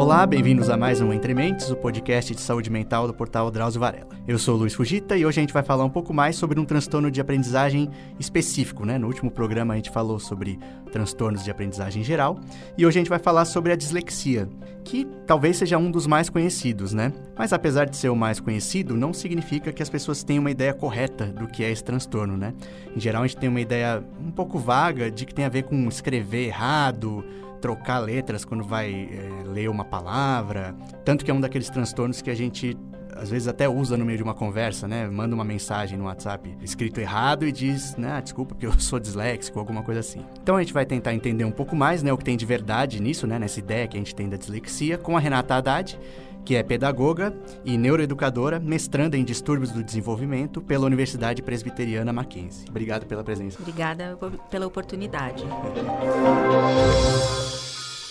Olá, bem-vindos a mais um Entre Mentes, o podcast de saúde mental do portal Drauzio Varela. Eu sou o Luiz Fugita e hoje a gente vai falar um pouco mais sobre um transtorno de aprendizagem específico, né? No último programa a gente falou sobre transtornos de aprendizagem geral e hoje a gente vai falar sobre a dislexia, que talvez seja um dos mais conhecidos, né? Mas apesar de ser o mais conhecido, não significa que as pessoas tenham uma ideia correta do que é esse transtorno, né? Em geral a gente tem uma ideia um pouco vaga de que tem a ver com escrever errado, trocar letras quando vai é, ler uma palavra. Tanto que é um daqueles transtornos que a gente às vezes até usa no meio de uma conversa, né? Manda uma mensagem no WhatsApp escrito errado e diz, né, ah, desculpa porque eu sou disléxico, alguma coisa assim. Então a gente vai tentar entender um pouco mais, né, o que tem de verdade nisso, né, nessa ideia que a gente tem da dislexia com a Renata Haddad que é pedagoga e neuroeducadora, mestranda em distúrbios do desenvolvimento pela Universidade Presbiteriana Mackenzie. Obrigado pela presença. Obrigada pela oportunidade.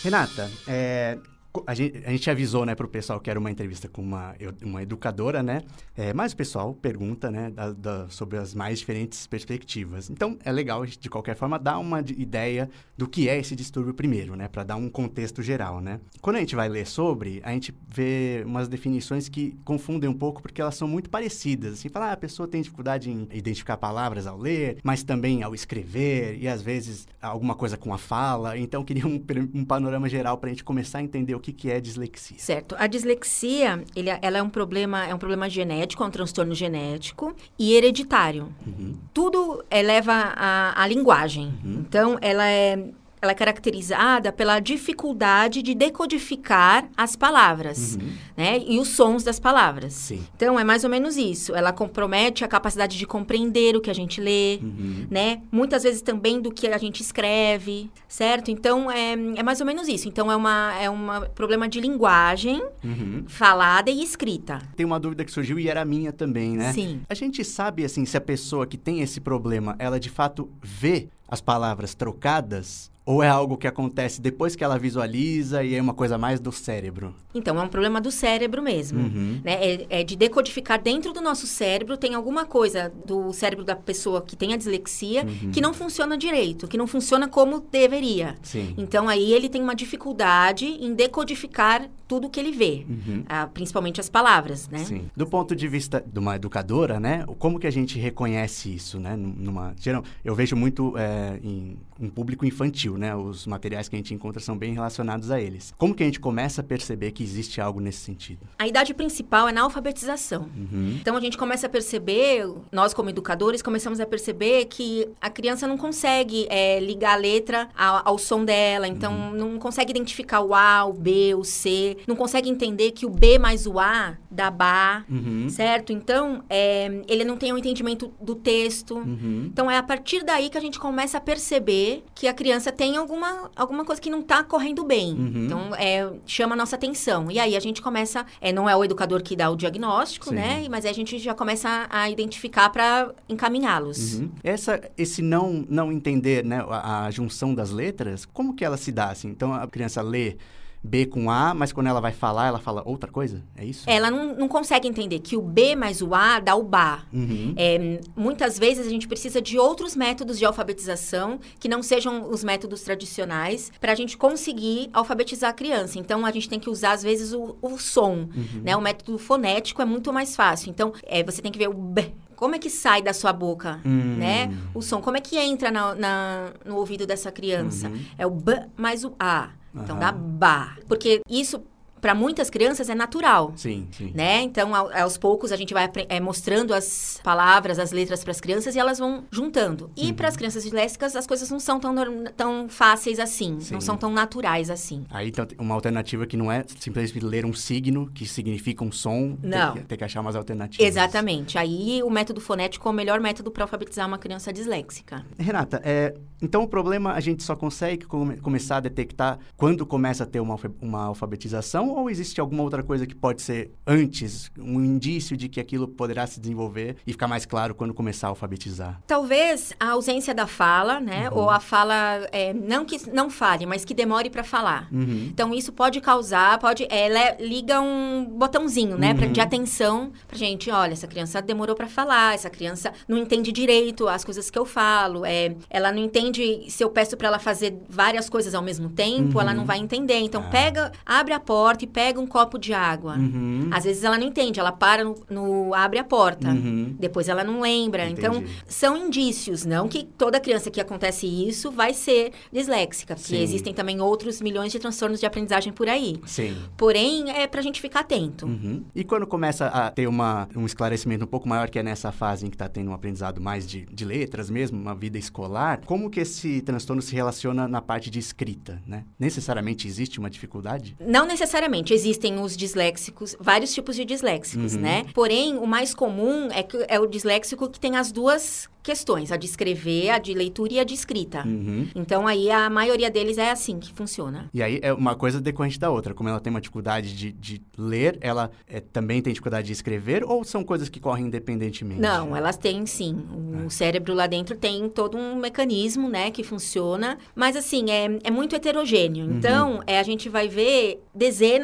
Renata, é, a gente, a gente avisou, né, para o pessoal que era uma entrevista com uma, uma educadora, né? É, mas o pessoal pergunta, né, da, da, sobre as mais diferentes perspectivas. Então, é legal, de qualquer forma, dar uma ideia do que é esse distúrbio primeiro, né? Para dar um contexto geral, né? Quando a gente vai ler sobre, a gente vê umas definições que confundem um pouco, porque elas são muito parecidas. Assim, falar, ah, a pessoa tem dificuldade em identificar palavras ao ler, mas também ao escrever, e às vezes alguma coisa com a fala. Então, queria um, um panorama geral para a gente começar a entender o que, que é dislexia. Certo. A dislexia, ele, ela é um problema, é um problema genético, é um transtorno genético e hereditário. Uhum. Tudo é, leva à linguagem. Uhum. Então, ela é ela é caracterizada pela dificuldade de decodificar as palavras, uhum. né? E os sons das palavras. Sim. Então, é mais ou menos isso. Ela compromete a capacidade de compreender o que a gente lê, uhum. né? Muitas vezes também do que a gente escreve, certo? Então, é, é mais ou menos isso. Então, é um é uma problema de linguagem uhum. falada e escrita. Tem uma dúvida que surgiu e era minha também, né? Sim. A gente sabe, assim, se a pessoa que tem esse problema, ela de fato vê as palavras trocadas ou é algo que acontece depois que ela visualiza e é uma coisa mais do cérebro? Então, é um problema do cérebro mesmo. Uhum. Né? É, é, de decodificar dentro do nosso cérebro, tem alguma coisa do cérebro da pessoa que tem a dislexia uhum. que não funciona direito, que não funciona como deveria. Sim. Então, aí ele tem uma dificuldade em decodificar tudo que ele vê, uhum. ah, principalmente as palavras, né? Sim. Do ponto de vista de uma educadora, né? Como que a gente reconhece isso, né? Numa, geral, eu vejo muito é, em um público infantil, né? Os materiais que a gente encontra são bem relacionados a eles. Como que a gente começa a perceber que existe algo nesse sentido? A idade principal é na alfabetização. Uhum. Então a gente começa a perceber, nós como educadores começamos a perceber que a criança não consegue é, ligar a letra ao, ao som dela, então uhum. não consegue identificar o A, o B, o C, não consegue entender que o B mais o A dá Bá, uhum. certo? Então é, ele não tem um entendimento do texto. Uhum. Então é a partir daí que a gente começa a perceber que a criança tem alguma, alguma coisa que não está correndo bem. Uhum. Então, é, chama a nossa atenção. E aí a gente começa, é, não é o educador que dá o diagnóstico, Sim. né? Mas a gente já começa a identificar para encaminhá-los. Uhum. Essa, esse não, não entender, né, a, a junção das letras, como que ela se dá? Assim? Então, a criança lê B com A, mas quando ela vai falar, ela fala outra coisa? É isso? Ela não, não consegue entender que o B mais o A dá o Bá. Uhum. É, muitas vezes a gente precisa de outros métodos de alfabetização que não sejam os métodos tradicionais para a gente conseguir alfabetizar a criança. Então, a gente tem que usar, às vezes, o, o som. Uhum. Né? O método fonético é muito mais fácil. Então, é, você tem que ver o B, como é que sai da sua boca, hum. né? O som, como é que entra na, na no ouvido dessa criança? Uhum. É o B mais o A. Então uhum. dá ba. Porque isso para muitas crianças é natural. Sim, sim. Né? Então, aos poucos, a gente vai é, mostrando as palavras, as letras para as crianças e elas vão juntando. E uhum. para as crianças disléxicas, as coisas não são tão, tão fáceis assim, sim. não são tão naturais assim. Aí, então, uma alternativa que não é simplesmente ler um signo que significa um som, não. Tem, que, tem que achar umas alternativas. Exatamente. Aí, o método fonético é o melhor método para alfabetizar uma criança disléxica. Renata, é, então o problema a gente só consegue come, começar a detectar quando começa a ter uma, uma alfabetização ou existe alguma outra coisa que pode ser antes, um indício de que aquilo poderá se desenvolver e ficar mais claro quando começar a alfabetizar? Talvez a ausência da fala, né? Uhum. Ou a fala, é, não que não fale, mas que demore para falar. Uhum. Então, isso pode causar, pode... É, liga um botãozinho, né? Uhum. Pra, de atenção pra gente. Olha, essa criança demorou para falar, essa criança não entende direito as coisas que eu falo, é, ela não entende... Se eu peço para ela fazer várias coisas ao mesmo tempo, ela não uhum. vai entender. Então, ah. pega, abre a porta, porta e pega um copo de água. Uhum. Às vezes ela não entende, ela para no, no abre a porta. Uhum. Depois ela não lembra. Entendi. Então, são indícios, não que toda criança que acontece isso vai ser disléxica, porque Sim. existem também outros milhões de transtornos de aprendizagem por aí. Sim. Porém, é pra gente ficar atento. Uhum. E quando começa a ter uma, um esclarecimento um pouco maior, que é nessa fase em que está tendo um aprendizado mais de, de letras mesmo, uma vida escolar, como que esse transtorno se relaciona na parte de escrita, né? Necessariamente existe uma dificuldade? Não necessariamente. Existem os disléxicos, vários tipos de disléxicos, uhum. né? Porém, o mais comum é, que, é o disléxico que tem as duas questões, a de escrever, a de leitura e a de escrita. Uhum. Então aí a maioria deles é assim que funciona. E aí é uma coisa decorrente da outra. Como ela tem uma dificuldade de, de ler, ela é, também tem dificuldade de escrever ou são coisas que correm independentemente? Não, elas têm sim. O é. cérebro lá dentro tem todo um mecanismo, né, que funciona. Mas assim, é, é muito heterogêneo. Uhum. Então, é, a gente vai ver dezenas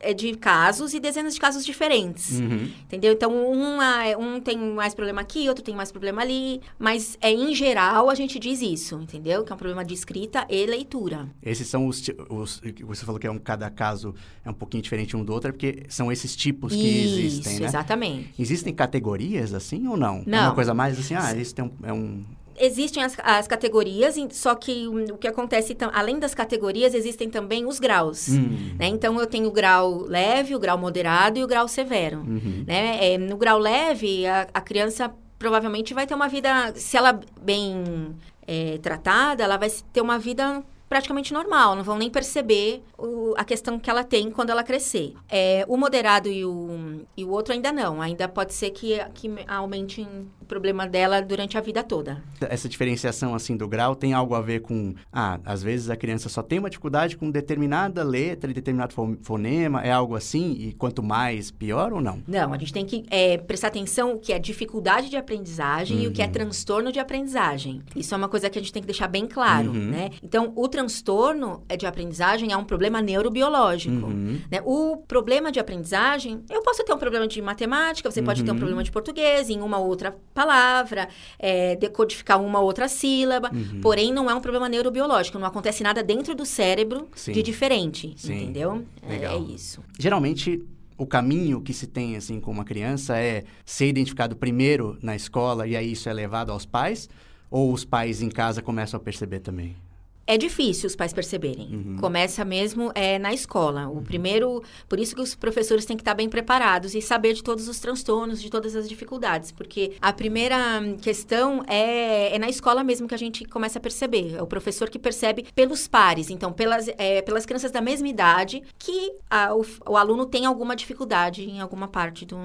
é, de casos e dezenas de casos diferentes. Uhum. Entendeu? Então, uma, um tem mais problema aqui, outro tem mais problema ali mas é em geral a gente diz isso, entendeu? Que é um problema de escrita e leitura. Esses são os, os você falou que é um cada caso é um pouquinho diferente um do outro, é porque são esses tipos que isso, existem, né? exatamente. Existem categorias assim ou não? Não. É uma coisa mais assim, ah, isso tem um, é um existem as, as, categorias, só que o, que acontece, além das categorias, existem também os graus. Hum. Né? Então, eu tenho o grau leve, o grau moderado e o grau severo. Uhum. Né? É, no grau leve, a, a criança provavelmente vai ter uma vida, se ela bem é, tratada, ela vai ter uma vida praticamente normal, não vão nem perceber o, a questão que ela tem quando ela crescer. É, o moderado e o, e o outro ainda não, ainda pode ser que, que aumente o problema dela durante a vida toda. Essa diferenciação assim do grau tem algo a ver com, ah, às vezes a criança só tem uma dificuldade com determinada letra e determinado fonema, é algo assim, e quanto mais, pior ou não? Não, a gente tem que é, prestar atenção o que é dificuldade de aprendizagem uhum. e o que é uhum. transtorno de aprendizagem. Isso é uma coisa que a gente tem que deixar bem claro, uhum. né? Então, o transtorno de aprendizagem é um problema neurobiológico. Uhum. Né? O problema de aprendizagem, eu posso ter um problema de matemática, você pode ter um uhum. problema de português, em uma outra palavra, é, decodificar uma outra sílaba, uhum. porém não é um problema neurobiológico, não acontece nada dentro do cérebro Sim. de diferente, Sim. entendeu? É, Legal. É, é isso. Geralmente o caminho que se tem assim com uma criança é ser identificado primeiro na escola e aí isso é levado aos pais ou os pais em casa começam a perceber também? É difícil os pais perceberem. Uhum. Começa mesmo é, na escola. O uhum. primeiro, por isso que os professores têm que estar bem preparados e saber de todos os transtornos, de todas as dificuldades, porque a primeira questão é, é na escola mesmo que a gente começa a perceber. É o professor que percebe pelos pares, então pelas, é, pelas crianças da mesma idade, que a, o, o, aluno tem alguma dificuldade em alguma parte do,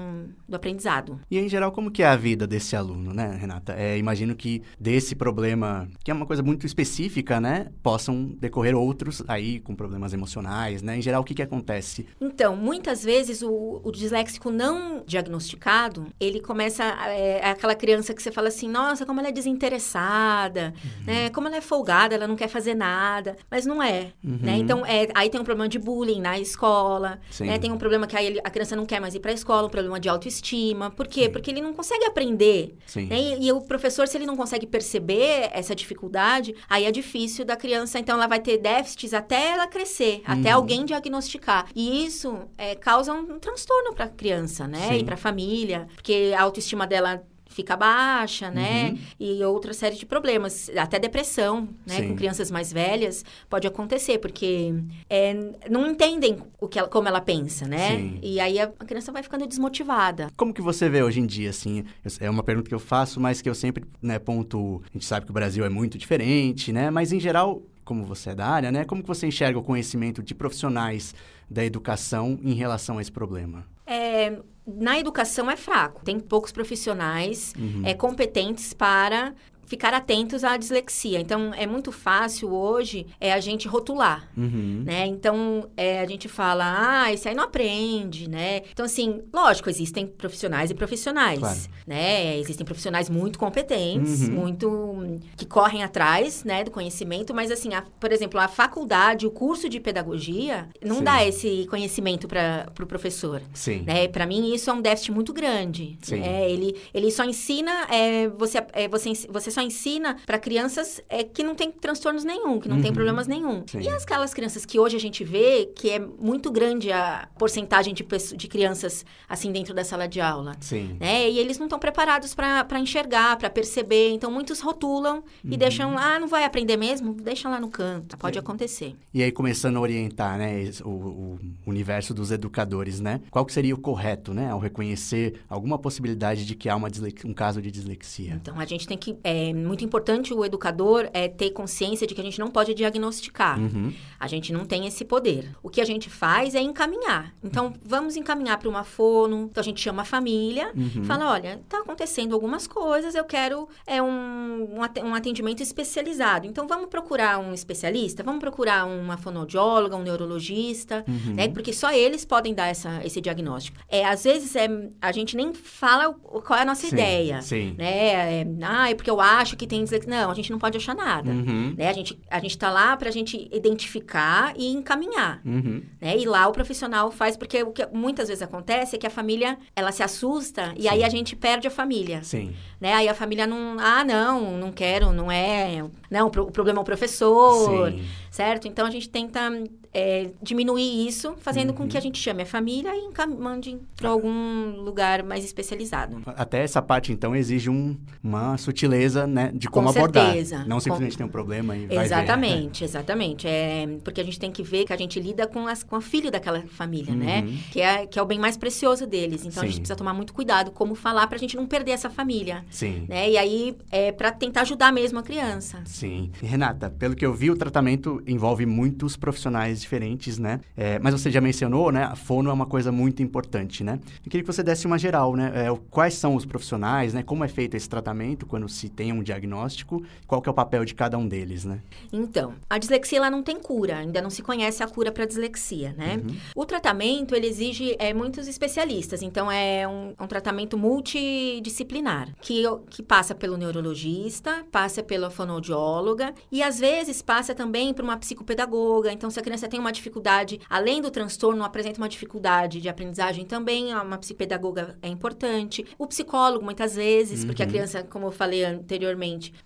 do aprendizado. E em geral, como que é a vida desse aluno, né, Renata? É, imagino que desse problema, que é uma coisa muito específica, né? Possam decorrer outros aí com problemas emocionais, né? Em geral, o que, que acontece? Então, muitas vezes o, o disléxico não diagnosticado, ele começa é, é, aquela criança que você fala assim, nossa, como ela é desinteressada, uhum. né? Como ela é folgada, ela não quer fazer nada, mas não é, uhum. né? Então, é, aí tem um problema de bullying na escola, né? Tem um problema que aí a criança não quer mais ir para a escola, um problema de autoestima. Por quê? Sim. Porque ele não consegue aprender. Né? E, e o professor, se ele não consegue perceber essa dificuldade, aí é difícil da criança, então ela vai ter déficits até ela crescer, uhum. até alguém diagnosticar. E isso é, causa um, transtorno para a criança, né? Sim. E para a família, porque a autoestima dela fica baixa, né? Uhum. E outra série de problemas, até depressão, né? Sim. Com crianças mais velhas pode acontecer, porque é, não entendem o que ela, como ela pensa, né? Sim. E aí a, criança vai ficando desmotivada. Como que você vê hoje em dia, assim? É uma pergunta que eu faço, mas que eu sempre, né, ponto. A gente sabe que o Brasil é muito diferente, né? Mas em geral, como você é da área, né? Como que você enxerga o conhecimento de profissionais da educação em relação a esse problema? É, na educação é fraco. Tem poucos profissionais uhum. é, competentes para ficar atentos à dislexia. Então, é muito fácil hoje é a gente rotular, uhum. né? Então, é, a gente fala, ah, esse aí não aprende, né? Então, assim, lógico, existem profissionais e profissionais, claro. né? Existem profissionais muito competentes, uhum. muito... que correm atrás, né, do conhecimento, mas, assim, a, por exemplo, a faculdade, o curso de pedagogia, não Sim. dá esse conhecimento para o pro professor. Sim. Né? Para mim, isso é um déficit muito grande. Sim. Né? Ele, ele só ensina é, você, é, você, você só ensina para crianças é, que não tem transtornos nenhum, que não uhum. tem problemas nenhum. Sim. E aquelas crianças que hoje a gente vê que é muito grande a porcentagem de, de crianças assim dentro da sala de aula. Sim. Né? E eles não estão preparados para enxergar, para perceber. Então, muitos rotulam e uhum. deixam, ah, não vai aprender mesmo? Deixa lá no canto. Pode acontecer. E aí, começando a orientar, né, o, o universo dos educadores, né? Qual que seria o correto, né, ao reconhecer alguma possibilidade de que há uma um caso de dislexia? Então, a gente tem que... É muito importante o educador é, ter consciência de que a gente não pode diagnosticar. Uhum. A gente não tem esse poder. O que a gente faz é encaminhar. Então, vamos encaminhar para uma fono. Então, a gente chama a família, uhum. fala, olha, está acontecendo algumas coisas, eu quero é, um, um atendimento especializado. Então, vamos procurar um especialista, vamos procurar uma fonoaudióloga, um neurologista, uhum. né? Porque só eles podem dar essa, esse diagnóstico. É, às vezes, é, a gente nem fala qual é a nossa sim, ideia. Sim. Né? É, ah, é porque eu acho que tem dislexia. Não, a gente não pode achar nada. Uhum. Né? A gente a está lá para a gente identificar e encaminhar. Uhum. Né? E lá o profissional faz, porque o que muitas vezes acontece é que a família, ela se assusta e sim. aí a gente perde a família. Sim. Né? Aí a família não, ah, não, não quero, não é, não, o problema é o professor, Sim. certo? Então a gente tenta é, diminuir isso, fazendo uhum. com que a uhum. gente chame a família e mande para algum lugar mais especializado. Até essa parte, então, exige um, uma sutileza, né, de como com abordar. Certeza. Não simplesmente com... tem um problema e Exatamente, ver. exatamente. É, porque a gente tem que ver que a gente lida com, as, com a filha daquela família, né? uhum. né? Que é, que é o bem mais precioso deles. Então, Sim. a gente precisa tomar muito cuidado como falar para a gente não perder essa família. Sim. Né? E aí, é para tentar ajudar mesmo a criança. Sim. E, Renata, pelo que eu vi, o tratamento envolve muitos profissionais diferentes, né? É, mas você já mencionou, né? A fono é uma coisa muito importante, né? Eu queria que você desse uma geral, né? É, quais são os profissionais, né? Como é feito esse tratamento quando se tem um diagnóstico? Qual que é o papel de cada um deles, né? Então, a dislexia ela não tem cura, ainda não se conhece a cura para dislexia, né? Uhum. O tratamento ele exige é, muitos especialistas, então é um, um tratamento multidisciplinar que, que passa pelo neurologista, passa pela fonoaudióloga e às vezes passa também por uma psicopedagoga. Então, se a criança tem uma dificuldade, além do transtorno, apresenta uma dificuldade de aprendizagem, também uma psicopedagoga é importante. O psicólogo, muitas vezes, uhum. porque a uhum. criança, como eu falei anteriormente,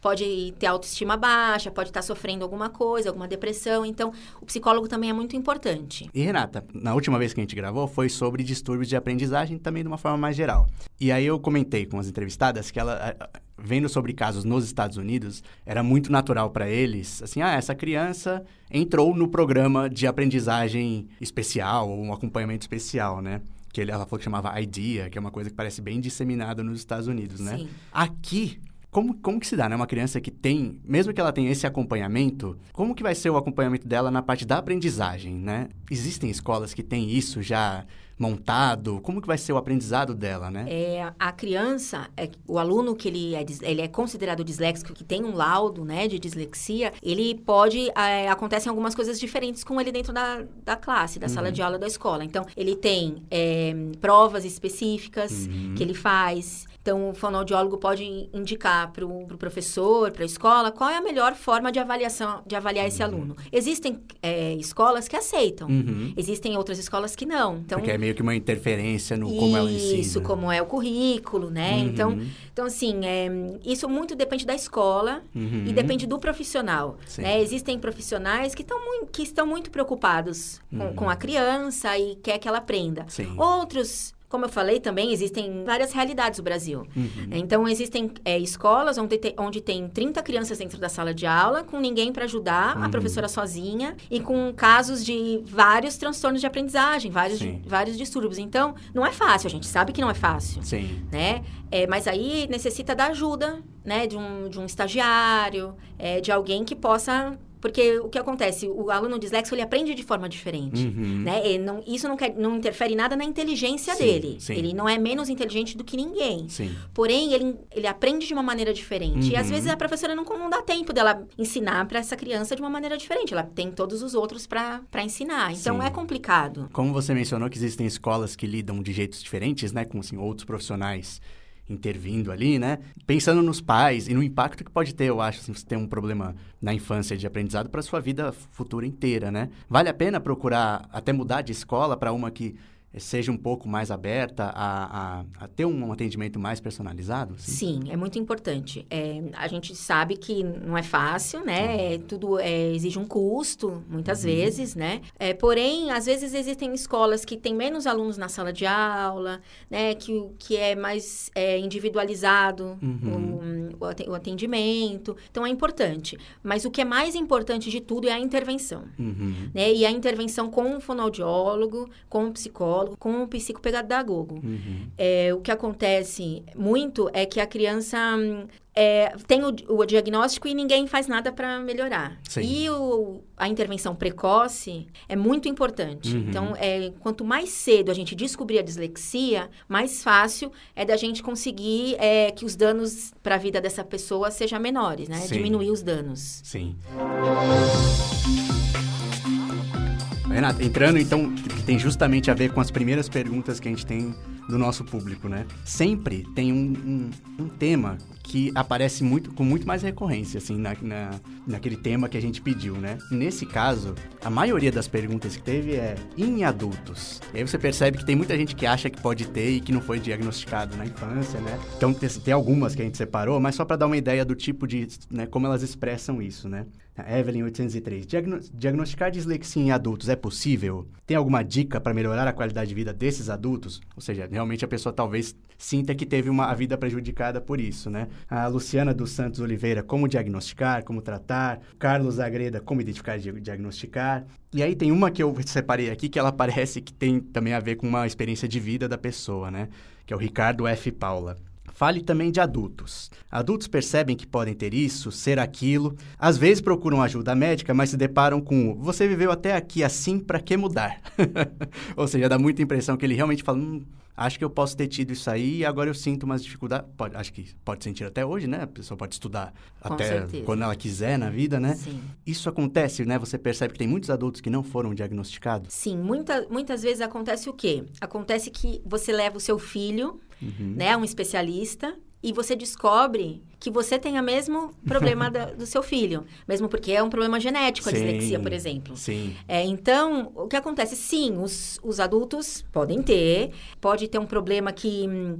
pode ter autoestima baixa, pode estar sofrendo alguma coisa, alguma depressão. Então, o psicólogo também é muito importante. E Renata, na última vez que a gente gravou foi sobre distúrbios de aprendizagem, também de uma forma mais geral. E aí eu comentei com as entrevistadas que ela vendo sobre casos nos Estados Unidos, era muito natural para eles, assim, ah, essa criança entrou no programa de aprendizagem especial, ou um acompanhamento especial, né? Que ela falou que chamava IDEA, que é uma coisa que parece bem disseminada nos Estados Unidos, né? Sim. Aqui, como, como que se dá, né? Uma criança que tem, mesmo que ela tenha esse acompanhamento, como que vai ser o acompanhamento dela na parte da aprendizagem, né? Existem escolas que têm isso já montado? Como que vai ser o aprendizado dela, né? É, a criança, é, o aluno que ele é, ele é considerado disléxico, que tem um laudo, né, de dislexia, ele pode, é, acontecem algumas coisas diferentes com ele dentro da, da classe, da uhum. sala de aula da escola. Então, ele tem é, provas específicas uhum. que ele faz, então, o fonoaudiólogo pode indicar para o pro professor, para a escola, qual é a melhor forma de avaliação, de avaliar esse uhum. aluno. Existem é, escolas que aceitam, uhum. existem outras escolas que não. Então, Porque é meio que uma interferência no como ela ensina. Isso, como é o currículo, né? Uhum. Então, então, assim, é, isso muito depende da escola uhum. e depende do profissional. Né? Existem profissionais que, tão que estão muito preocupados com, com a uhum. criança e quer que ela aprenda. Sim. Outros como eu falei também, existem várias realidades no Brasil. Uhum. Então, existem é, escolas onde, te, onde tem 30 crianças dentro da sala de aula, com ninguém para ajudar, uhum. a professora sozinha, e com casos de vários transtornos de aprendizagem, vários, vários distúrbios. Então, não é fácil, a gente sabe que não é fácil. Sim. Né? É, mas aí necessita da ajuda, né? De um, de um estagiário, é, de alguém que possa porque o que acontece? O aluno disléxico, ele aprende de forma diferente, uhum. né? Não, isso não, quer, não interfere nada na inteligência sim, dele. Sim. Ele não é menos inteligente do que ninguém. Sim. Porém, ele, ele aprende de uma maneira diferente. Uhum. E às uhum. vezes a professora não, não dá tempo dela ensinar para essa criança de uma maneira diferente. Ela tem todos os outros para ensinar. Então, é complicado. Como você mencionou que existem escolas que lidam de jeitos diferentes, né? Com, assim, outros profissionais intervindo ali, né? Pensando nos pais e no impacto que pode ter, eu acho, assim, você ter um problema na infância de aprendizado para sua vida futura inteira, né? Vale a pena procurar até mudar de escola para uma que seja um pouco mais aberta a, a, a ter um atendimento mais personalizado? Assim? Sim, é muito importante. É, a gente sabe que não é fácil, né? É, tudo é, exige um custo, muitas uhum. vezes, né? É, porém, às vezes existem escolas que têm menos alunos na sala de aula, né? Que, que é mais é, individualizado uhum. o, o atendimento. Então, é importante. Mas o que é mais importante de tudo é a intervenção. Uhum. Né? E a intervenção com o fonoaudiólogo, com o psicólogo, com o psicopedagogo. Uhum. É, o que acontece muito é que a criança é, tem o, o, diagnóstico e ninguém faz nada para melhorar. Sim. E o, a intervenção precoce é muito importante. Uhum. Então, é, quanto mais cedo a gente descobrir a dislexia, mais fácil é da gente conseguir é, que os danos para a vida dessa pessoa sejam menores, né? Sim. Diminuir os danos. Sim. Renata, entrando então, que tem justamente a ver com as primeiras perguntas que a gente tem do nosso público, né? Sempre tem um, um, um tema que aparece muito com muito mais recorrência, assim, na, na, naquele tema que a gente pediu, né? Nesse caso, a maioria das perguntas que teve é em adultos. E aí você percebe que tem muita gente que acha que pode ter e que não foi diagnosticado na infância, né? Então tem, tem algumas que a gente separou, mas só para dar uma ideia do tipo de, né, como elas expressam isso, né? Evelyn 803. Diagno diagnosticar dislexia em adultos é possível? Tem alguma dica para melhorar a qualidade de vida desses adultos? Ou seja, realmente a pessoa talvez sinta que teve uma a vida prejudicada por isso, né? A Luciana dos Santos Oliveira, como diagnosticar, como tratar. Carlos Agreda, como identificar e diagnosticar. E aí tem uma que eu separei aqui que ela parece que tem também a ver com uma experiência de vida da pessoa, né? Que é o Ricardo F. Paula. Fale também de adultos. Adultos percebem que podem ter isso, ser aquilo, às vezes procuram ajuda médica, mas se deparam com você viveu até aqui assim, para que mudar? Ou seja, dá muita impressão que ele realmente fala, hum, acho que eu posso ter tido isso aí e agora eu sinto umas dificuldades. Pode, acho que pode sentir até hoje, né? A pessoa pode estudar Com até certeza. quando ela quiser na vida, né? Sim. Isso acontece, né? Você percebe que tem muitos adultos que não foram diagnosticados? Sim, muita, muitas vezes acontece o quê? Acontece que você leva o seu filho uhum. né, um especialista, e você descobre que você tem o mesmo problema da, do seu filho. Mesmo porque é um problema genético, a sim, dislexia, por exemplo. Sim. É, então, o que acontece? Sim, os, os adultos podem ter. Pode ter um problema que hum,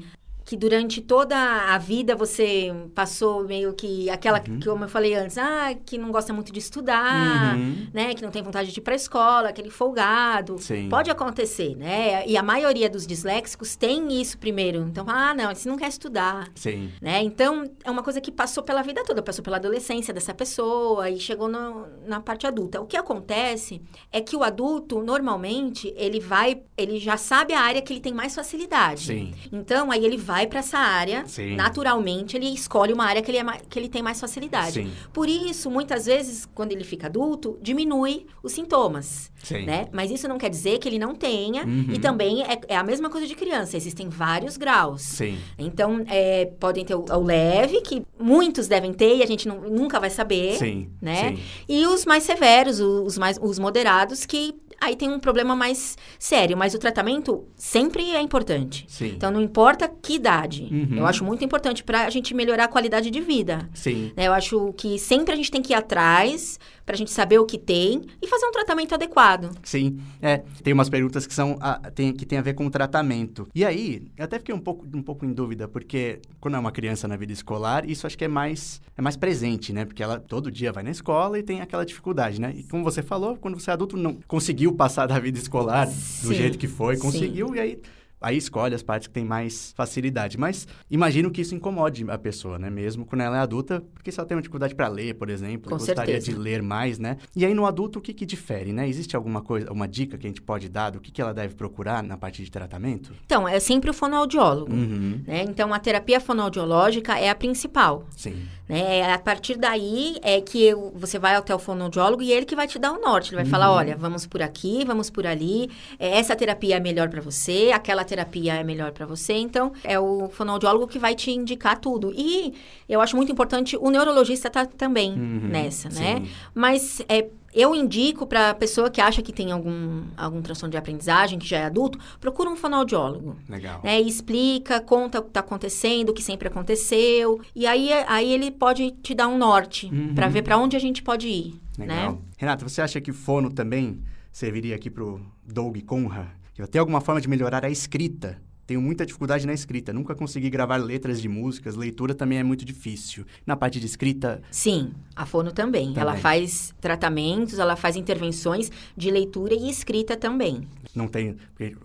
que durante toda a vida você passou meio que aquela uhum. que como eu falei antes, ah, que não gosta muito de estudar, uhum. né, que não tem vontade de ir para a escola, aquele folgado. Sim. Pode acontecer, né? E a maioria dos disléxicos tem isso primeiro. Então, ah, não, você não quer estudar. Sim. Né? Então, é uma coisa que passou pela vida toda, passou pela adolescência dessa pessoa e chegou no, na parte adulta. O que acontece é que o adulto, normalmente, ele vai, ele já sabe a área que ele tem mais facilidade. Sim. Então, aí ele vai vai para essa área, Sim. naturalmente ele escolhe uma área que ele, é mais, que ele tem mais facilidade. Sim. Por isso, muitas vezes, quando ele fica adulto, diminui os sintomas. Sim. Né? Mas isso não quer dizer que ele não tenha. Uhum. E também é, é, a mesma coisa de criança. Existem vários graus. Sim. Então, é, podem ter o, o, leve, que muitos devem ter e a gente não, nunca vai saber. Sim. Né? Sim. E os mais severos, os, mais, os moderados, que aí tem um problema mais sério. Mas o tratamento sempre é importante. Sim. Então, não importa que idade. Uhum. Eu acho muito importante para a gente melhorar a qualidade de vida. Sim. Né? Eu acho que sempre a gente tem que ir atrás para a gente saber o que tem e fazer um tratamento adequado. Sim, é. Tem umas perguntas que são a, tem, que tem a ver com o tratamento. E aí, eu até fiquei um pouco, um pouco em dúvida, porque quando é uma criança na vida escolar, isso acho que é mais, é mais presente, né? Porque ela todo dia vai na escola e tem aquela dificuldade, né? E como você falou, quando você é adulto, não conseguiu passar da vida escolar Sim. do jeito que foi, conseguiu, Sim. e aí aí escolhe as partes que tem mais facilidade. Mas imagino que isso incomode a pessoa, né? Mesmo quando ela é adulta, porque se ela tem uma dificuldade para ler, por exemplo, Com gostaria certeza. de ler mais, né? E aí no adulto, o que, que difere, né? Existe alguma coisa, uma dica que a gente pode dar do que, que ela deve procurar na parte de tratamento? Então, é sempre o fonoaudiólogo, uhum. né? Então, a terapia fonoaudiológica é a principal. Sim. Né? É, a partir daí é que você vai até o fonoaudiólogo e ele que vai te dar o norte. Ele vai uhum. falar, olha, vamos por aqui, vamos por ali. É, essa terapia é melhor para você, aquela terapia é melhor para você. Então, é o fonoaudiólogo que vai te indicar tudo. E eu acho muito importante o neurologista tá também uhum. nessa, né? Mas é eu indico para a pessoa que acha que tem algum, algum transtorno de aprendizagem, que já é adulto, procura um fonoaudiólogo. Legal. Né? E explica, conta o que está acontecendo, o que sempre aconteceu. E aí, aí ele pode te dar um norte uhum. para ver para onde a gente pode ir. Legal. Né? Renata, você acha que fono também serviria aqui para o Doug Conra? Tem alguma forma de melhorar a escrita? Tenho muita dificuldade na escrita. Nunca consegui gravar letras de músicas. Leitura também é muito difícil. Na parte de escrita. Sim, a Fono também. também. Ela faz tratamentos, ela faz intervenções de leitura e escrita também. Não tem.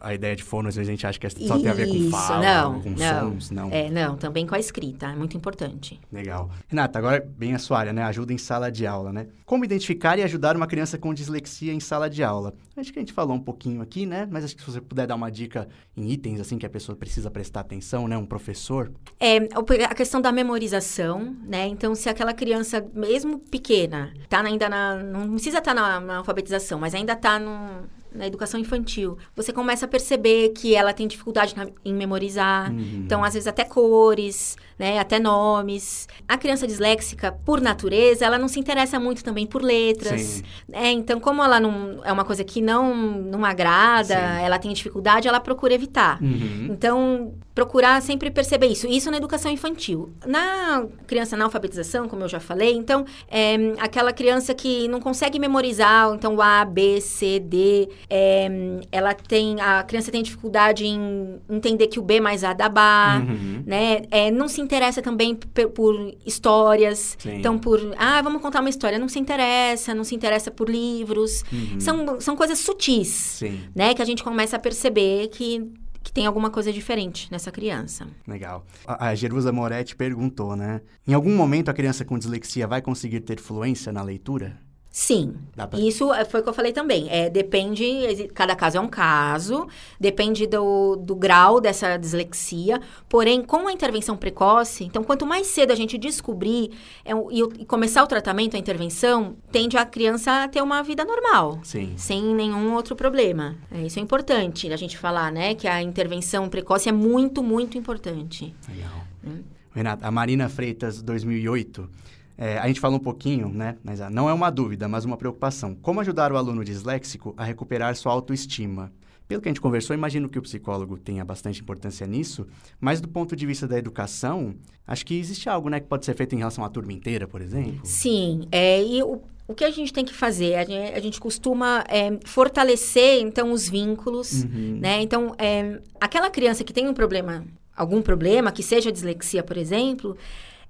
A ideia de fono, às vezes a gente acha que é só tem a ver com fala, não, com não, sons. Não. É, não, também com a escrita. É muito importante. Legal. Renata, agora bem a sua área, né? Ajuda em sala de aula, né? Como identificar e ajudar uma criança com dislexia em sala de aula? Acho que a gente falou um pouquinho aqui, né? Mas acho que se você puder dar uma dica em itens, assim, que a pessoa precisa prestar atenção, né? Um professor. É, a questão da memorização, né? Então, se aquela criança, mesmo pequena, tá ainda na... Não precisa estar tá na, na alfabetização, mas ainda está no na educação infantil, você começa a perceber que ela tem dificuldade na, em memorizar. Uhum. Então, às vezes, até cores, né? Até nomes. A criança disléxica, por natureza, ela não se interessa muito também por letras. Né? Então, como ela não é uma coisa que não, não agrada, Sim. ela tem dificuldade, ela procura evitar. Uhum. Então, procurar sempre perceber isso. Isso na educação infantil. Na criança na alfabetização, como eu já falei, então, é aquela criança que não consegue memorizar, então, o A, B, C, D, é, ela tem, a criança tem dificuldade em entender que o B mais A dá Bá, uhum. né? É, não se interessa também por histórias. Sim. Então, por, ah, vamos contar uma história. Não se interessa, não se interessa por livros. Uhum. São, são coisas sutis, Sim. né? Que a gente começa a perceber que que tem alguma coisa diferente nessa criança. Legal. A, a Jerusa Moretti perguntou, né? Em algum momento a criança com dislexia vai conseguir ter fluência na leitura? Sim. Pra... Isso é, foi o que eu falei também. É, depende, cada caso é um caso, depende do, do grau dessa dislexia. Porém, com a intervenção precoce, então, quanto mais cedo a gente descobrir é, e, e, começar o tratamento, a intervenção, tende a criança a ter uma vida normal. Sim. Sem nenhum outro problema. É, isso é importante a gente falar, né? Que a intervenção precoce é muito, muito importante. Legal. Hum. Renata, a Marina Freitas, 2008 é, a gente falou um pouquinho, né? Mas ah, não é uma dúvida, mas uma preocupação. Como ajudar o aluno disléxico a recuperar sua autoestima? Pelo que a gente conversou, imagino que o psicólogo tenha bastante importância nisso, mas do ponto de vista da educação, acho que existe algo né, que pode ser feito em relação à turma inteira, por exemplo? Sim, é, e o, o que a gente tem que fazer? A gente, a gente costuma é, fortalecer, então, os vínculos, uhum. né? Então, é, aquela criança que tem um problema, algum problema, que seja dislexia, por exemplo,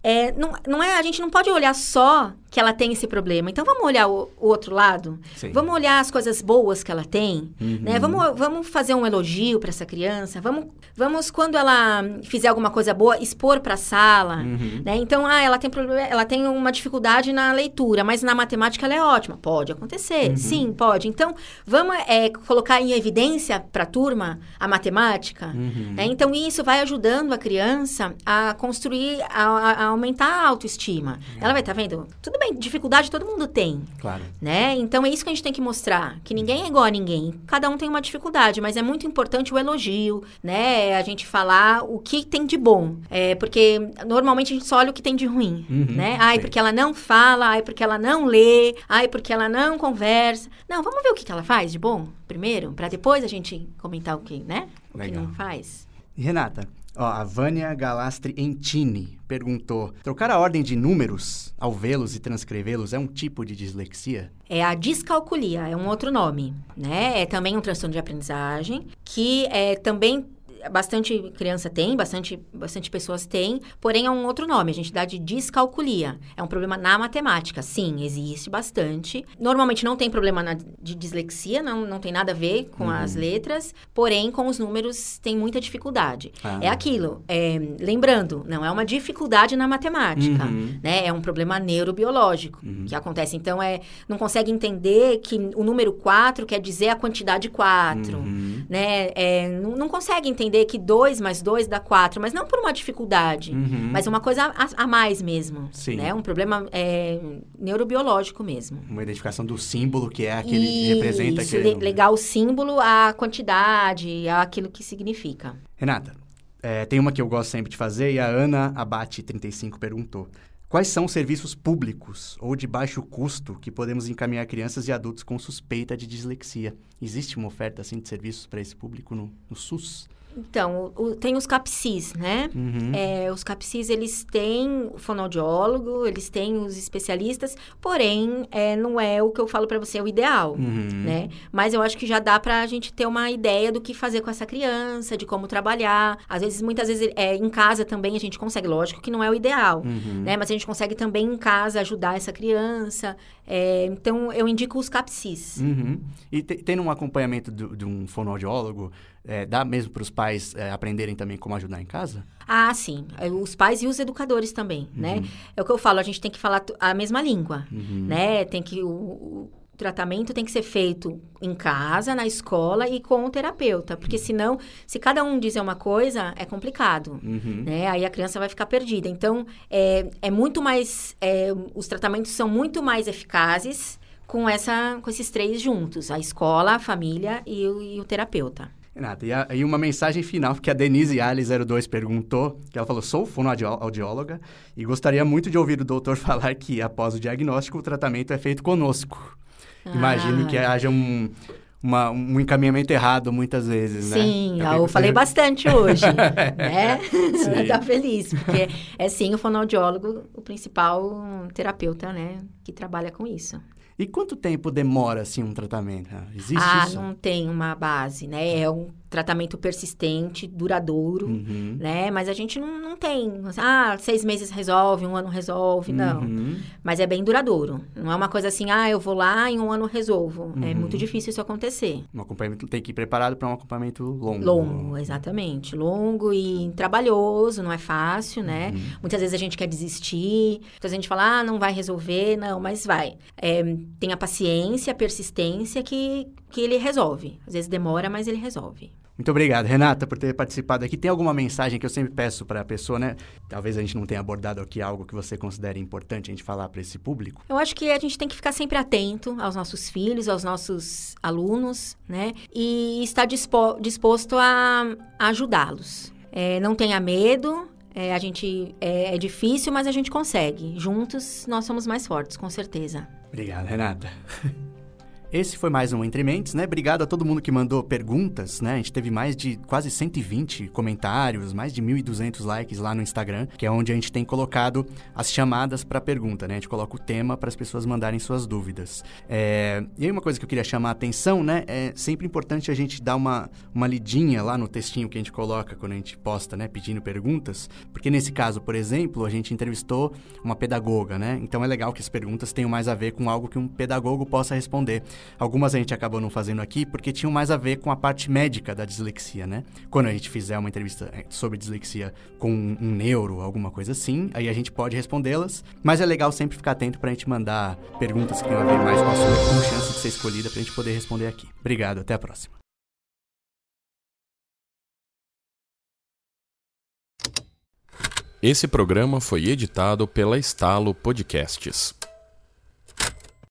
é, não, não é, a gente não pode olhar só que ela tem esse problema. Então vamos olhar o, o outro lado. Sim. Vamos olhar as coisas boas que ela tem, uhum. né? Vamos, vamos fazer um elogio para essa criança. Vamos, vamos quando ela fizer alguma coisa boa, expor para a sala, uhum. né? Então, ah, ela tem ela tem uma dificuldade na leitura, mas na matemática ela é ótima. Pode acontecer, uhum. sim, pode. Então vamos é, colocar em evidência para a turma a matemática. Uhum. Né? Então isso vai ajudando a criança a construir, a, a aumentar a autoestima. Ela vai estar tá vendo? Tudo bem, dificuldade todo mundo tem. Claro. Né? Então é isso que a gente tem que mostrar, que ninguém é igual a ninguém. Cada um tem uma dificuldade, mas é muito importante o elogio, né? A gente falar o que tem de bom. É, porque normalmente a gente só olha o que tem de ruim, uhum, né? Ai, sim. porque ela não fala, ai, porque ela não lê, ai, porque ela não conversa. Não, vamos ver o que, que ela faz de bom primeiro, para depois a gente comentar o que, né? O Legal. que não faz. Renata, Ó, a Vânia Galastri Entini perguntou: trocar a ordem de números ao vê-los e transcrevê-los é um tipo de dislexia? É a discalculia, é um outro nome, né? É também um transtorno de aprendizagem que é também bastante criança tem, bastante, bastante pessoas têm, porém é um outro nome. A gente dá de discalculia. É um problema na matemática. Sim, existe bastante. Normalmente não tem problema na, de dislexia, não, não tem nada a ver com uhum. as letras, porém com os números tem muita dificuldade. Ah. É aquilo. É, lembrando, não é uma dificuldade na matemática, uhum. né? É um problema neurobiológico uhum. que acontece. Então, é, não consegue entender que o número 4 quer dizer a quantidade 4, uhum. né? É, não, não consegue entender entender que 2 mais 2 dá 4, mas não por uma dificuldade, uhum. mas uma coisa a, a, mais mesmo. Sim. Né? Um problema é, neurobiológico mesmo. Uma identificação do símbolo que é aquele que representa aquele. Legal o símbolo, a quantidade, aquilo que significa. Renata, é, tem uma que eu gosto sempre de fazer e a Ana Abate 35 perguntou. Quais são os serviços públicos ou de baixo custo que podemos encaminhar crianças e adultos com suspeita de dislexia? Existe uma oferta assim de serviços para esse público no, no SUS? Então, o, tem os CAPSIS, né? Uhum. É, os CAPSIS, eles têm o fonoaudiólogo, eles têm os especialistas, porém, é, não é o que eu falo para você, é o ideal, Uhum. né? Mas eu acho que já dá pra gente ter uma ideia do que fazer com essa criança, de como trabalhar. Às vezes, muitas vezes, é, em casa também a gente consegue, lógico que não é o ideal, Uhum. né? Mas a gente consegue também em casa ajudar essa criança. É, então, eu indico os CAPSIS. Uhum. E te- tem um acompanhamento do- de um fonoaudiólogo, é, dá mesmo para os pais é, aprenderem também como ajudar em casa? Ah, sim. É, Os pais e os educadores também, né? Uhum. É o que eu falo, a gente tem que falar a mesma língua, Uhum. né? Tem que... O, o tratamento tem que ser feito em casa, na escola e com o terapeuta. Porque senão, se cada um dizer uma coisa, é complicado. Uhum. Né? Aí a criança vai ficar perdida. Então, é, é muito mais... é, os tratamentos são muito mais eficazes com, essa, com esses três juntos. A escola, a família e o, e o terapeuta. Renata, e, e uma mensagem final, que a Denise Ali02 perguntou, que ela falou, sou fonoaudióloga e gostaria muito de ouvir o doutor falar que, após o diagnóstico, o tratamento é feito conosco. Imagino Ah. que haja um, uma- um encaminhamento errado muitas vezes, né? Sim, É eu falei bastante hoje, né? Tá feliz, porque é sim o fonoaudiólogo, o principal terapeuta, né, que trabalha com isso. E quanto tempo demora, assim, um tratamento? Existe ah, isso? não tem uma base, né? É um tratamento persistente, duradouro, Uhum. né? Mas a gente não, não tem, ah, seis meses resolve, um ano resolve, não. Uhum. Mas é bem duradouro. Não é uma coisa assim, ah, eu vou lá e em um ano resolvo. É Uhum. muito difícil isso acontecer. Um acompanhamento tem que ir preparado para um acompanhamento longo. Longo, exatamente. Longo e trabalhoso, não é fácil, né? Uhum. Muitas vezes a gente quer desistir, muitas vezes a gente fala, ah, não vai resolver, não, mas vai. É, tem a paciência, a persistência que, que ele resolve. Às vezes demora, mas ele resolve. Muito obrigado, Renata, por ter participado aqui. Tem alguma mensagem que eu sempre peço para a pessoa, né? Talvez a gente não tenha abordado aqui algo que você considere importante a gente falar para esse público. Eu acho que a gente tem que ficar sempre atento aos nossos filhos, aos nossos alunos, né? E estar dispo- disposto a, a ajudá-los. É, não tenha medo. é, a gente é, é difícil, mas a gente consegue. Juntos nós somos mais fortes, com certeza. Obrigado, Renata. Esse foi mais um Entre Mentes, né? Obrigado a todo mundo que mandou perguntas, né? A gente teve mais de quase 120 comentários, mais de 1.200 likes lá no Instagram, que é onde a gente tem colocado as chamadas para pergunta, né? A gente coloca o tema para as pessoas mandarem suas dúvidas. É, E aí uma coisa que eu queria chamar a atenção, né? É sempre importante a gente dar uma, uma lidinha lá no textinho que a gente coloca quando a gente posta, né? Pedindo perguntas, porque nesse caso, por exemplo, a gente entrevistou uma pedagoga, né? Então é legal que as perguntas tenham mais a ver com algo que um pedagogo possa responder. Algumas a gente acabou não fazendo aqui porque tinham mais a ver com a parte médica da dislexia, né? Quando a gente fizer uma entrevista eh, sobre dislexia com um neuro, alguma coisa assim, aí a gente pode respondê-las, mas é legal sempre ficar atento pra gente mandar perguntas que tenham a ver mais com o assunto, com chance de ser escolhida pra gente poder responder aqui. Obrigado, até a próxima. Esse programa foi editado pela Estalo Podcasts.